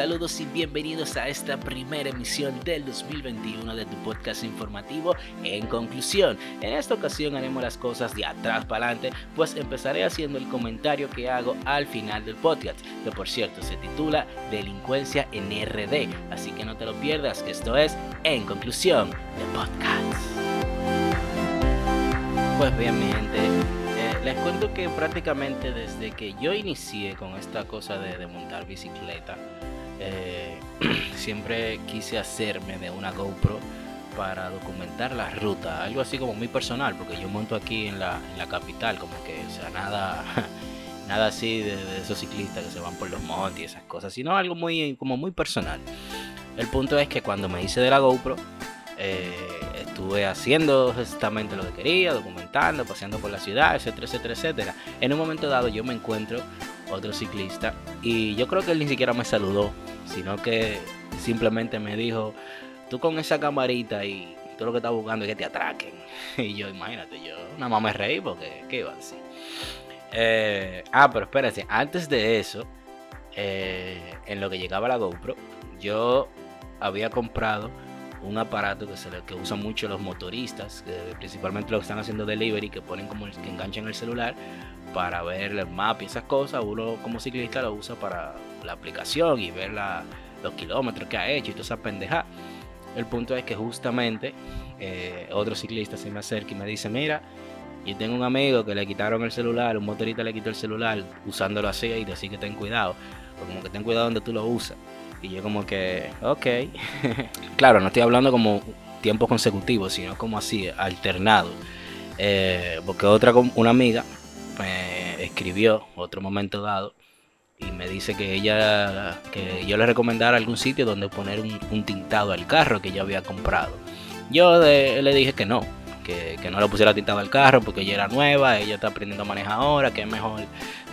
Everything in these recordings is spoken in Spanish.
saludos y bienvenidos a esta primera emisión del 2021 de tu podcast informativo En Conclusión. En esta ocasión haremos las cosas de atrás para adelante, pues empezaré haciendo el comentario que hago al final del podcast, que por cierto se titula Delincuencia en RD, así que no te lo pierdas, esto es En Conclusión de podcast. Pues bien, mi gente les cuento que prácticamente desde que yo inicié con esta cosa de, montar bicicleta, eh, siempre quise hacerme de una GoPro para documentar la ruta, algo así como muy personal, porque yo monto aquí en la, capital, como que, o sea, nada, nada así de, esos ciclistas que se van por los montes y esas cosas, sino algo muy, como muy personal. El punto es que cuando me hice de la GoPro, eh, estuve haciendo exactamente lo que quería, documentando, paseando por la ciudad, etcétera, etcétera, etcétera. En un momento dado yo me encuentro otro ciclista y yo creo que él ni siquiera me saludó, sino que simplemente me dijo, tú con esa camarita y tú lo que estás buscando es que te atraquen. Y yo, imagínate, yo nada más me reí porque, ¿qué iba a decir? Eh, ah, pero espérate, antes de eso, eh, en lo que llegaba la GoPro, yo había comprado un aparato que, se que usan mucho los motoristas, principalmente los que están haciendo delivery, que ponen como que enganchan el celular para ver el mapa y esas cosas. Uno como ciclista lo usa para la aplicación y ver los kilómetros que ha hecho y toda esa pendeja. El punto es que justamente eh, otro ciclista se me acerca y me dice, mira, yo tengo un amigo que le quitaron el celular, un motorista le quitó el celular usándolo así y así que ten cuidado, o como que ten cuidado donde tú lo usas. Y yo como que, ok. claro, no estoy hablando como tiempos consecutivos, sino como así, alternado. Eh, porque otra, una amiga me escribió otro momento dado y me dice que ella, que yo le recomendara algún sitio donde poner un, tintado al carro que yo había comprado. Yo le dije que no, que, que, no le pusiera tintado al carro porque ella era nueva, ella está aprendiendo a manejar ahora, que es mejor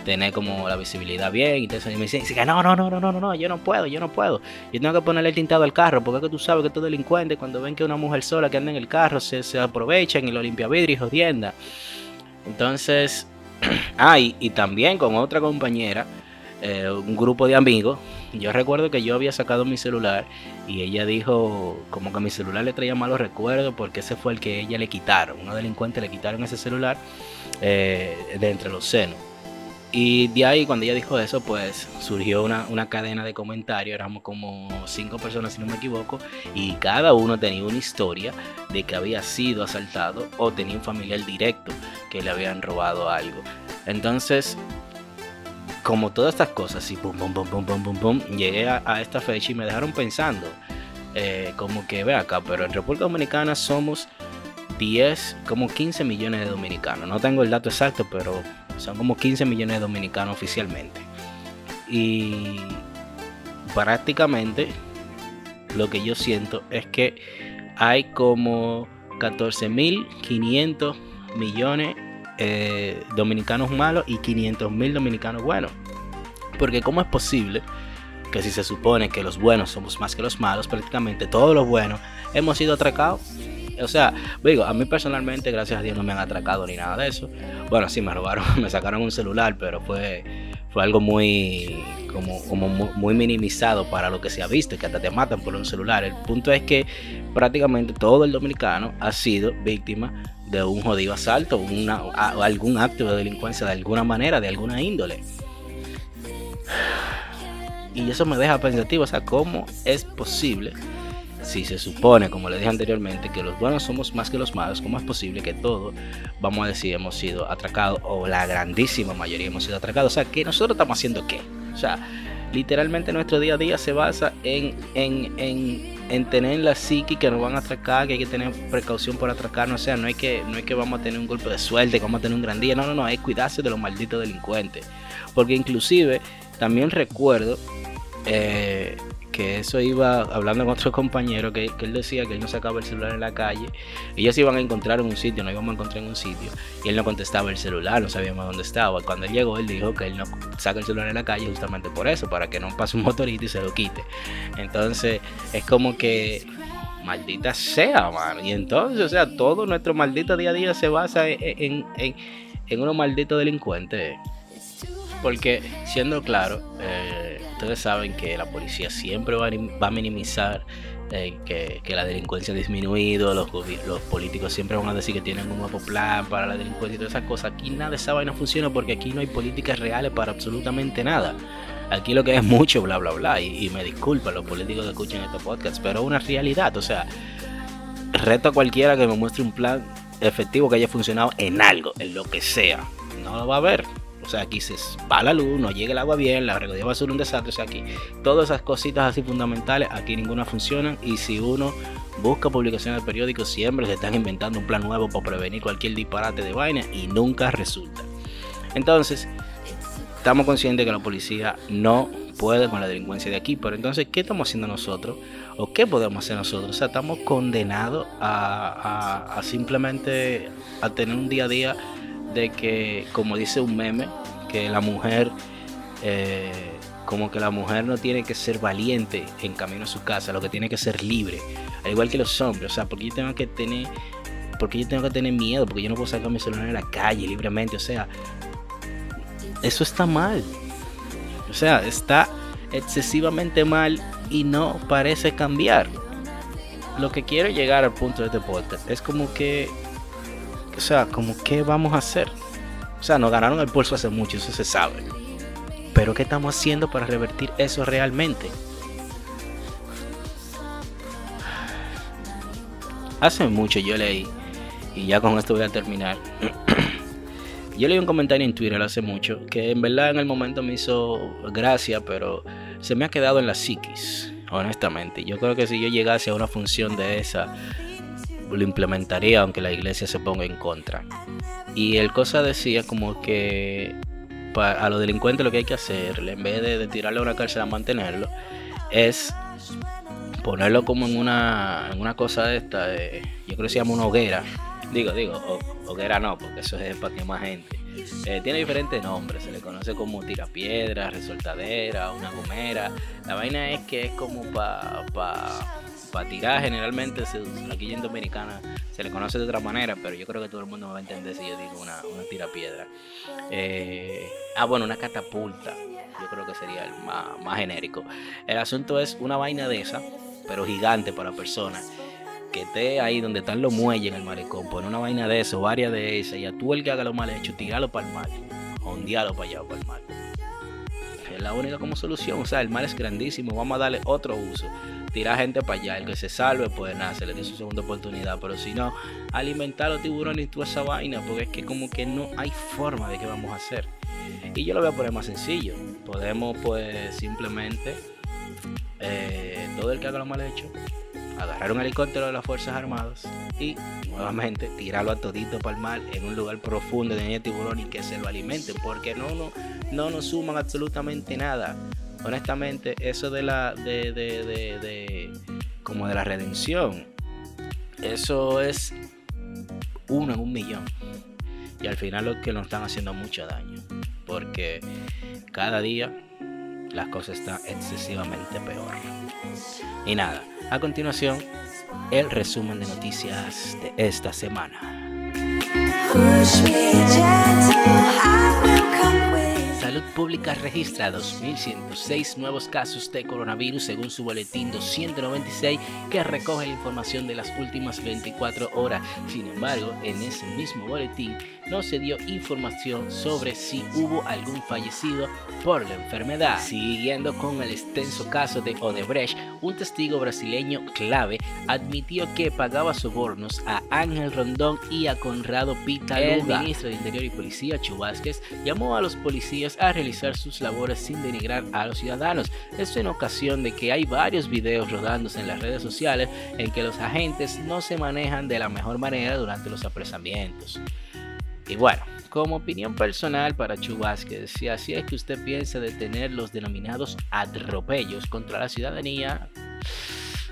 tener como la visibilidad bien. Y entonces me dice, no, no, no, no, no, no, yo no puedo, yo no puedo. Yo tengo que ponerle el tintado al carro, porque es que tú sabes que estos delincuentes cuando ven que una mujer sola que anda en el carro se, se aprovechan y lo limpia vidrio y jodienda. Entonces, ah, y, también con otra compañera, eh, un grupo de amigos, yo recuerdo que yo había sacado mi celular y ella dijo como que mi celular le traía malos recuerdos porque ese fue el que ella le quitaron. Unos delincuentes le quitaron ese celular eh, de entre los senos. Y de ahí, cuando ella dijo eso, pues surgió una, una, cadena de comentarios. Éramos como cinco personas, si no me equivoco. Y cada uno tenía una historia de que había sido asaltado o tenía un familiar directo que le habían robado algo. Entonces, como todas estas cosas, y pum, pum, pum, pum, pum, pum, llegué a, esta fecha y me dejaron pensando. Eh, como que ve acá, pero en República Dominicana somos 10, como 15 millones de dominicanos. No tengo el dato exacto, pero son como 15 millones de dominicanos oficialmente. Y prácticamente lo que yo siento es que hay como 14.500 millones eh, dominicanos malos y 500.000 dominicanos buenos. Porque ¿cómo es posible que si se supone que los buenos somos más que los malos, prácticamente todos los buenos hemos sido atracados? O sea, digo, a mí personalmente, gracias a Dios, no me han atracado ni nada de eso. Bueno, sí, me robaron, me sacaron un celular, pero fue, fue algo muy, como, como muy minimizado para lo que se ha visto, que hasta te matan por un celular. El punto es que prácticamente todo el dominicano ha sido víctima de un jodido asalto, una, algún acto de delincuencia de alguna manera, de alguna índole. Y eso me deja pensativo, o sea, ¿cómo es posible si se supone, como le dije anteriormente, que los buenos somos más que los malos, ¿cómo es posible que todos, vamos a decir, hemos sido atracados o la grandísima mayoría hemos sido atracados? O sea, que nosotros estamos haciendo qué? O sea, literalmente nuestro día a día se basa en, en, en, en tener la psique que nos van a atracar, que hay que tener precaución por atracarnos. O sea, no hay que, no es que vamos a tener un golpe de suerte, que vamos a tener un gran día. No, no, no, que cuidarse de los malditos delincuentes. Porque inclusive también recuerdo eh, que eso iba hablando con otro compañero que, él decía que él no sacaba el celular en la calle. Ellos iban a encontrar en un sitio, no íbamos a encontrar en un sitio. Y él no contestaba el celular, no sabíamos dónde estaba. Cuando él llegó, él dijo que él no saca el celular en la calle justamente por eso, para que no pase un motorista y se lo quite. Entonces, es como que maldita sea, mano. Y entonces, o sea, todo nuestro maldito día a día se basa en, en, en unos malditos delincuentes. Porque, siendo claro, eh, ustedes saben que la policía siempre va a, minimizar eh, que, la delincuencia ha disminuido, los, políticos siempre van a decir que tienen un nuevo plan para la delincuencia y todas esas cosas. Aquí nada de esa vaina funciona porque aquí no hay políticas reales para absolutamente nada. Aquí lo que es mucho bla bla bla y, me disculpan los políticos que escuchan este podcast, pero es una realidad, o sea, reto a cualquiera que me muestre un plan efectivo que haya funcionado en algo, en lo que sea. No lo va a ver. O sea, aquí se va la luz, no llega el agua bien, la recogida va a ser un desastre. O sea, aquí todas esas cositas así fundamentales, aquí ninguna funcionan. Y si uno busca publicaciones de periódicos, siempre se están inventando un plan nuevo para prevenir cualquier disparate de vaina y nunca resulta. Entonces, estamos conscientes que la policía no puede con la delincuencia de aquí, pero entonces, ¿qué estamos haciendo nosotros? ¿O qué podemos hacer nosotros? O sea, estamos condenados a, simplemente a tener un día a día de que, como dice un meme, que la mujer, eh, como que la mujer no tiene que ser valiente en camino a su casa, lo que tiene que ser libre, al igual que los hombres, o sea, porque yo tengo que tener, porque yo tengo que tener miedo, porque yo no puedo sacar mi celular en la calle libremente, o sea, eso está mal. O sea, está excesivamente mal y no parece cambiar. Lo que quiero llegar al punto de este podcast es como que, o sea, como que vamos a hacer. O sea, nos ganaron el pulso hace mucho, eso se sabe. Pero ¿qué estamos haciendo para revertir eso realmente? Hace mucho yo leí, y ya con esto voy a terminar. Yo leí un comentario en Twitter hace mucho que en verdad en el momento me hizo gracia, pero se me ha quedado en la psiquis, honestamente. Yo creo que si yo llegase a una función de esa, lo implementaría aunque la iglesia se ponga en contra. Y el cosa decía como que a los delincuentes lo que hay que hacer, en vez de, tirarle a una cárcel a mantenerlo, es ponerlo como en una, en una cosa de esta, yo creo que se llama una hoguera, Digo, digo, hoguera no, porque eso es para más gente. Eh, tiene diferentes nombres, se le conoce como tirapiedra, resoltadera, una gomera. La vaina es que es como para pa, tirar, generalmente aquí en Dominicana se le conoce de otra manera, pero yo creo que todo el mundo me va a entender si yo digo una, una tirapiedra. Eh, ah, bueno, una catapulta, yo creo que sería el más, más genérico. El asunto es una vaina de esa, pero gigante para personas que esté ahí donde están los muelles en el malecón, poner una vaina de eso, varias de esas, y a tú el que haga lo mal hecho, tirarlo para el mar, ondearlo para allá para el mar. Es la única como solución, o sea, el mar es grandísimo, vamos a darle otro uso. Tirar gente para allá, el que se salve, pues nada, se le dio su segunda oportunidad, pero si no, alimentar a los tiburones y toda esa vaina, porque es que como que no hay forma de qué vamos a hacer. Y yo lo voy a poner más sencillo, podemos pues simplemente, eh, todo el que haga lo mal hecho, agarrar un helicóptero de las Fuerzas Armadas y nuevamente tirarlo a todito para el mar en un lugar profundo de tiburón y que se lo alimenten, porque no, no, no nos suman absolutamente nada. Honestamente, eso de la de, de, de, como de la redención, eso es uno en un millón. Y al final lo que nos están haciendo mucho daño, porque cada día las cosas están excesivamente peor. Y nada, a continuación, el resumen de noticias de esta semana. Salud Pública registra 2.106 nuevos casos de coronavirus según su boletín 296 que recoge la información de las últimas 24 horas. Sin embargo, en ese mismo boletín no se dio información sobre si hubo algún fallecido por la enfermedad. Siguiendo con el extenso caso de Odebrecht, un testigo brasileño clave admitió que pagaba sobornos a Ángel Rondón y a Conrado Pitaluga. El ministro de Interior y Policía, Chubásquez, llamó a los policías a realizar sus labores sin denigrar a los ciudadanos. Esto en ocasión de que hay varios videos rodándose en las redes sociales en que los agentes no se manejan de la mejor manera durante los apresamientos. Y bueno, como opinión personal para Chubasquez, si así es que usted piensa detener los denominados atropellos contra la ciudadanía,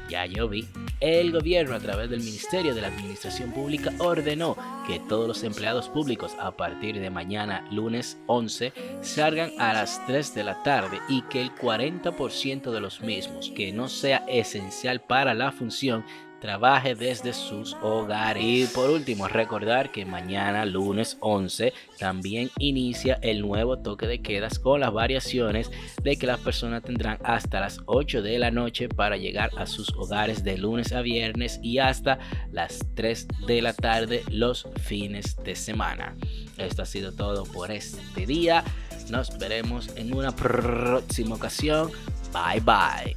ya yo vi. El gobierno a través del Ministerio de la Administración Pública ordenó que todos los empleados públicos a partir de mañana lunes 11 salgan a las 3 de la tarde y que el 40% de los mismos que no sea esencial para la función trabaje desde sus hogares. Y por último, recordar que mañana, lunes 11, también inicia el nuevo toque de quedas con las variaciones de que las personas tendrán hasta las 8 de la noche para llegar a sus hogares de lunes a viernes y hasta las 3 de la tarde los fines de semana. Esto ha sido todo por este día. Nos veremos en una próxima ocasión. Bye bye.